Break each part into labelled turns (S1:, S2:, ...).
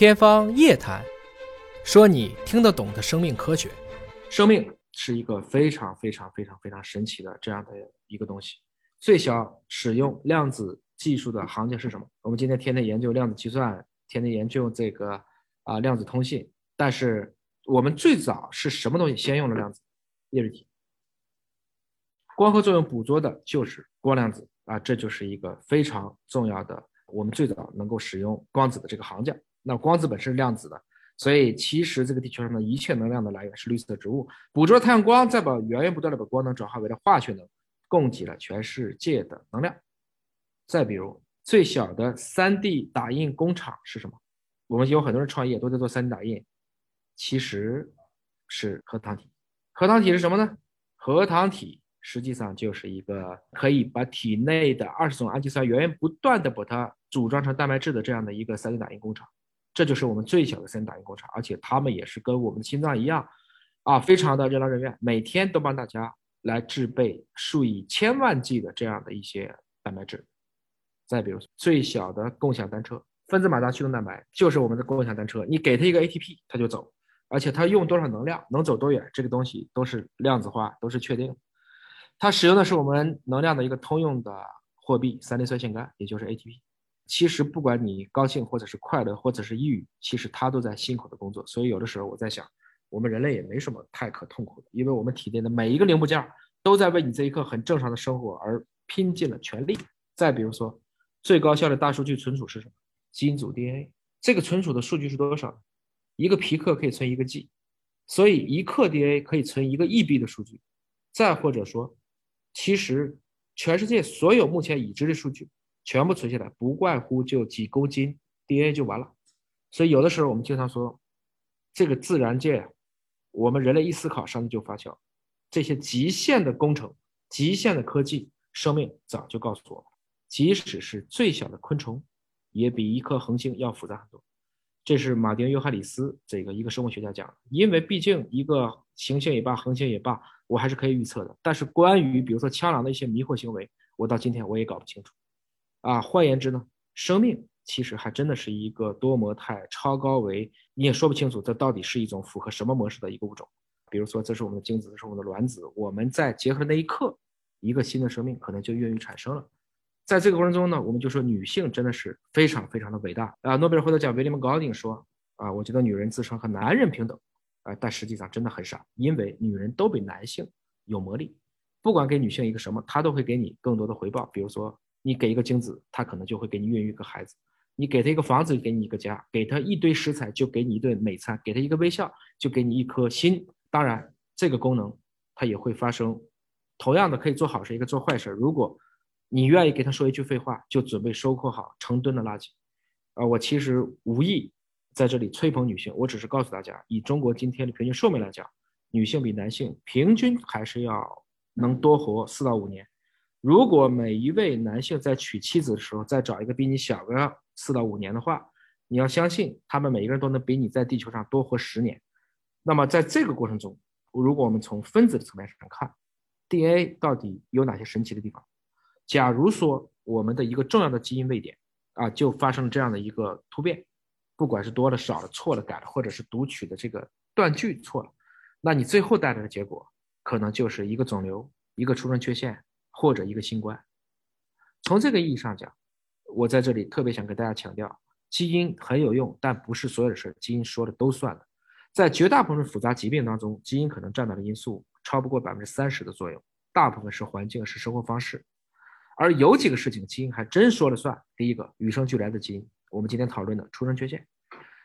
S1: 天方夜谭，说你听得懂的生命科学。
S2: 生命是一个非常非常非常非常神奇的这样的一个东西。最小使用量子技术的行家是什么？我们今天天天研究量子计算，天天研究这个啊量子通信。但是我们最早是什么东西先用了量子？叶瑞体。光合作用捕捉的就是光量子啊，这就是一个非常重要的。我们最早能够使用光子的这个行家。那光子本身是量子的，所以其实这个地球上的一切能量的来源是绿色植物捕捉太阳光，再把源源不断的把光能转化为了化学能，供给了全世界的能量。再比如最小的 3D 打印工厂是什么？我们有很多人创业都在做 3D 打印，其实是核糖体。核糖体是什么呢？核糖体实际上就是一个可以把体内的二十种氨基酸源源不断的把它组装成蛋白质的这样的一个 3D 打印工厂。这就是我们最小的 3D 打印工厂，而且他们也是跟我们的心脏一样，啊，非常的任劳任怨，每天都帮大家来制备数以千万计的这样的一些蛋白质。再比如最小的共享单车，分子马达驱动蛋白就是我们的共享单车，你给它一个 ATP，它就走，而且它用多少能量，能走多远，这个东西都是量子化，都是确定。它使用的是我们能量的一个通用的货币——三磷酸腺苷，也就是 ATP。其实不管你高兴或者是快乐或者是抑郁，其实他都在辛苦的工作。所以有的时候我在想，我们人类也没什么太可痛苦的，因为我们体内的每一个零部件都在为你这一刻很正常的生活而拼尽了全力。再比如说，最高效的大数据存储是什么？基因组 DNA。这个存储的数据是多少？一个皮克可以存一个 G，所以一克 DNA 可以存一个亿 B 的数据。再或者说，其实全世界所有目前已知的数据。全部存下来，不外乎就几公斤 DNA 就完了。所以有的时候我们经常说，这个自然界，我们人类一思考，上帝就发笑。这些极限的工程、极限的科技，生命早就告诉我们，即使是最小的昆虫，也比一颗恒星要复杂很多。这是马丁·约翰里斯这个一个生物学家讲的。因为毕竟一个行星也罢，恒星也罢，我还是可以预测的。但是关于比如说枪狼的一些迷惑行为，我到今天我也搞不清楚。啊，换言之呢，生命其实还真的是一个多模态、超高维，你也说不清楚这到底是一种符合什么模式的一个物种。比如说，这是我们的精子，这是我们的卵子，我们在结合那一刻，一个新的生命可能就孕育产生了。在这个过程中呢，我们就说女性真的是非常非常的伟大啊！诺贝尔获得奖威廉姆高丁说啊，我觉得女人自称和男人平等，啊，但实际上真的很傻，因为女人都比男性有魔力，不管给女性一个什么，她都会给你更多的回报，比如说。你给一个精子，他可能就会给你孕育一个孩子；你给他一个房子，给你一个家；给他一堆食材，就给你一顿美餐；给他一个微笑，就给你一颗心。当然，这个功能它也会发生，同样的可以做好事，一个做坏事。如果你愿意给他说一句废话，就准备收获好成吨的垃圾。啊，我其实无意在这里吹捧女性，我只是告诉大家，以中国今天的平均寿命来讲，女性比男性平均还是要能多活四到五年。如果每一位男性在娶妻子的时候再找一个比你小个四到五年的话，你要相信他们每一个人都能比你在地球上多活十年。那么在这个过程中，如果我们从分子的层面上看，DNA 到底有哪些神奇的地方？假如说我们的一个重要的基因位点啊，就发生了这样的一个突变，不管是多了、少了、错了、改了，或者是读取的这个断句错了，那你最后带来的结果可能就是一个肿瘤、一个出生缺陷。或者一个新冠，从这个意义上讲，我在这里特别想跟大家强调，基因很有用，但不是所有的事基因说的都算的。在绝大部分复杂疾病当中，基因可能占到的因素超不过百分之三十的作用，大部分是环境，是生活方式。而有几个事情基因还真说了算。第一个，与生俱来的基因，我们今天讨论的出生缺陷；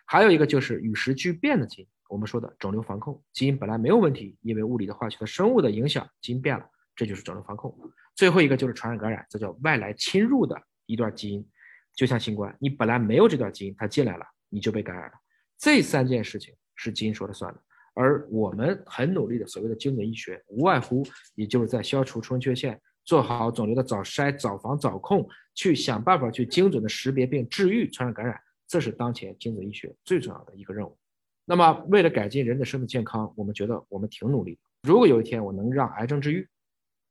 S2: 还有一个就是与时俱变的基因，我们说的肿瘤防控基因本来没有问题，因为物理的、化学的、生物的影响，基因变了，这就是肿瘤防控。最后一个就是传染感染，这叫外来侵入的一段基因，就像新冠，你本来没有这段基因，它进来了，你就被感染了。这三件事情是基因说了算的，而我们很努力的所谓的精准医学，无外乎也就是在消除出生缺陷，做好肿瘤的早筛、早防、早控，去想办法去精准的识别并治愈传染感染，这是当前精准医学最重要的一个任务。那么，为了改进人的生命健康，我们觉得我们挺努力。如果有一天我能让癌症治愈，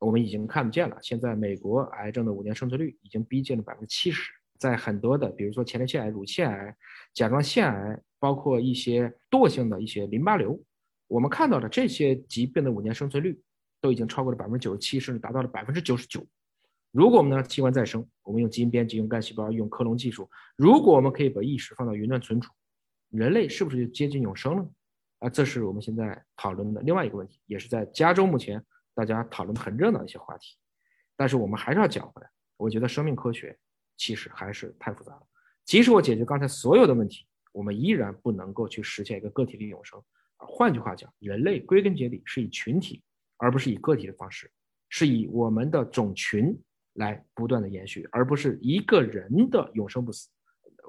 S2: 我们已经看不见了。现在美国癌症的五年生存率已经逼近了百分之七十，在很多的，比如说前列腺癌、乳腺癌、甲状腺癌，包括一些惰性的一些淋巴瘤，我们看到的这些疾病的五年生存率都已经超过了百分之九十七，甚至达到了百分之九十九。如果我们的器官再生，我们用基因编辑、用干细胞、用克隆技术，如果我们可以把意识放到云端存储，人类是不是就接近永生了？啊，这是我们现在讨论的另外一个问题，也是在加州目前大家讨论的很热闹的一些话题。但是我们还是要讲回来，我觉得生命科学其实还是太复杂了。即使我解决刚才所有的问题，我们依然不能够去实现一个个体的永生。换句话讲，人类归根结底是以群体，而不是以个体的方式，是以我们的种群来不断的延续，而不是一个人的永生不死。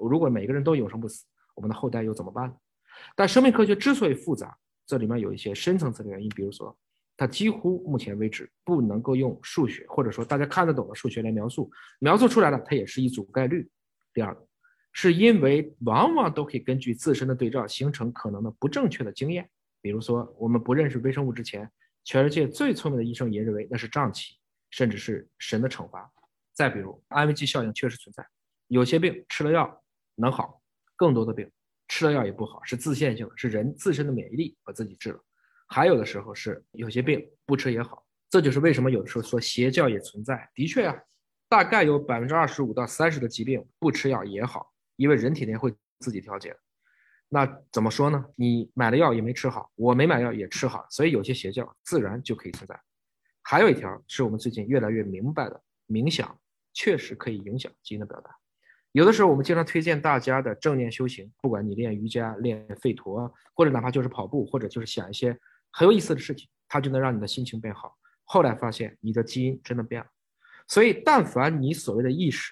S2: 如果每个人都永生不死，我们的后代又怎么办？但生命科学之所以复杂，这里面有一些深层次的原因，比如说。它几乎目前为止不能够用数学或者说大家看得懂的数学来描述，描述出来了，它也是一组概率。第二个，是因为往往都可以根据自身的对照形成可能的不正确的经验。比如说，我们不认识微生物之前，全世界最聪明的医生也认为那是瘴气，甚至是神的惩罚。再比如，安慰剂效应确实存在，有些病吃了药能好，更多的病吃了药也不好，是自限性的，是人自身的免疫力把自己治了。还有的时候是有些病不吃也好，这就是为什么有的时候说邪教也存在。的确啊，大概有百分之二十五到三十的疾病不吃药也好，因为人体内会自己调节。那怎么说呢？你买了药也没吃好，我没买药也吃好，所以有些邪教自然就可以存在。还有一条是我们最近越来越明白的，冥想确实可以影响基因的表达。有的时候我们经常推荐大家的正念修行，不管你练瑜伽、练吠陀，或者哪怕就是跑步，或者就是想一些。很有意思的事情，它就能让你的心情变好。后来发现你的基因真的变了，所以但凡你所谓的意识，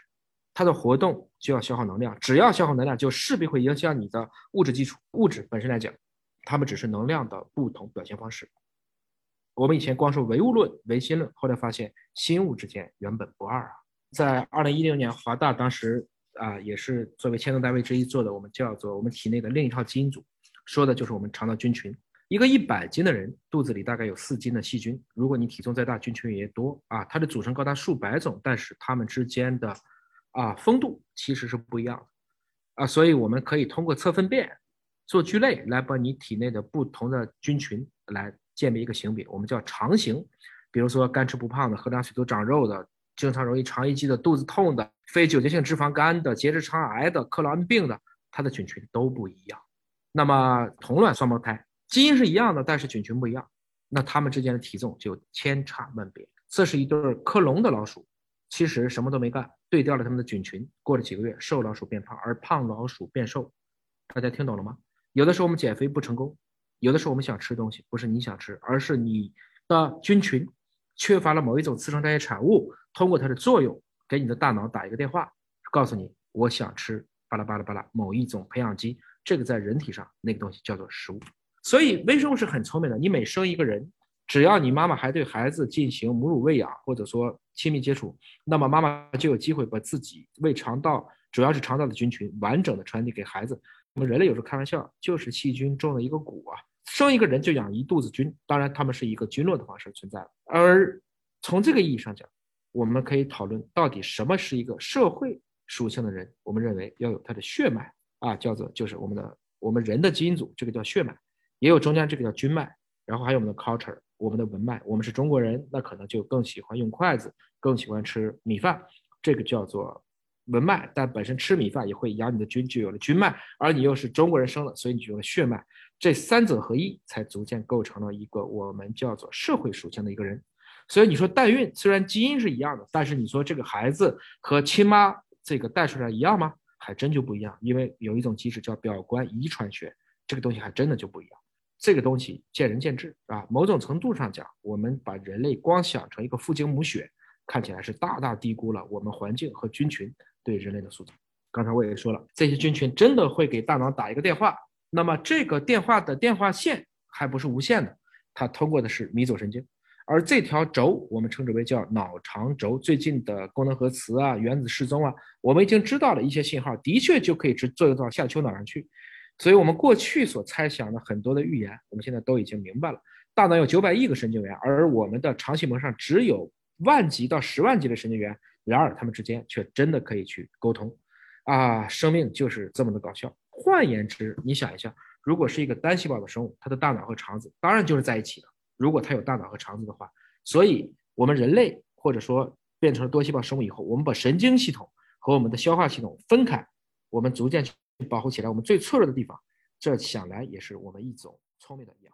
S2: 它的活动就要消耗能量，只要消耗能量，就势必会影响你的物质基础。物质本身来讲，它们只是能量的不同表现方式。我们以前光说唯物论、唯心论，后来发现心物之间原本不二啊。在二零一六年，华大当时啊也是作为牵头单位之一做的，我们叫做我们体内的另一套基因组，说的就是我们肠道菌群。一个一百斤的人肚子里大概有四斤的细菌，如果你体重再大，菌群也多啊。它的组成高达数百种，但是它们之间的啊丰度其实是不一样的啊。所以我们可以通过测粪便、做聚类来把你体内的不同的菌群来鉴别一个型别，我们叫肠型。比如说干吃不胖的、喝凉水都长肉的、经常容易肠易激的、肚子痛的、非酒精性脂肪肝的、结直肠癌的、克罗恩病的，它的菌群都不一样。那么同卵双胞胎。基因是一样的，但是菌群不一样，那它们之间的体重就千差万别。这是一对克隆的老鼠，其实什么都没干，对调了它们的菌群。过了几个月，瘦老鼠变胖，而胖老鼠变瘦。大家听懂了吗？有的时候我们减肥不成功，有的时候我们想吃东西，不是你想吃，而是你的菌群缺乏了某一种次生代谢产物，通过它的作用给你的大脑打一个电话，告诉你我想吃巴拉巴拉巴拉某一种培养基。这个在人体上那个东西叫做食物。所以微生物是很聪明的。你每生一个人，只要你妈妈还对孩子进行母乳喂养，或者说亲密接触，那么妈妈就有机会把自己胃肠道，主要是肠道的菌群，完整的传递给孩子。我们人类有时候开玩笑，就是细菌种了一个蛊啊，生一个人就养一肚子菌。当然，他们是一个菌落的方式存在。而从这个意义上讲，我们可以讨论到底什么是一个社会属性的人。我们认为要有他的血脉啊，叫做就是我们的我们人的基因组，这个叫血脉。也有中间这个叫菌脉，然后还有我们的 culture，我们的文脉。我们是中国人，那可能就更喜欢用筷子，更喜欢吃米饭，这个叫做文脉。但本身吃米饭也会养你的菌，就有了菌脉。而你又是中国人生的，所以你就有了血脉。这三者合一，才逐渐构成了一个我们叫做社会属性的一个人。所以你说代孕，虽然基因是一样的，但是你说这个孩子和亲妈这个带出来一样吗？还真就不一样，因为有一种机制叫表观遗传学，这个东西还真的就不一样。这个东西见仁见智啊，某种程度上讲，我们把人类光想成一个父精母血，看起来是大大低估了我们环境和菌群对人类的塑造。刚才我也说了，这些菌群真的会给大脑打一个电话，那么这个电话的电话线还不是无线的，它通过的是迷走神经，而这条轴我们称之为叫脑肠轴。最近的功能核磁啊、原子失踪啊，我们已经知道了一些信号，的确就可以直作用到下丘脑上去。所以，我们过去所猜想的很多的预言，我们现在都已经明白了。大脑有九百亿个神经元，而我们的肠系膜上只有万级到十万级的神经元，然而它们之间却真的可以去沟通。啊，生命就是这么的搞笑。换言之，你想一下，如果是一个单细胞的生物，它的大脑和肠子当然就是在一起的。如果它有大脑和肠子的话，所以我们人类或者说变成了多细胞生物以后，我们把神经系统和我们的消化系统分开，我们逐渐去保护起来我们最脆弱的地方。这想来也是我们一种聪明的养。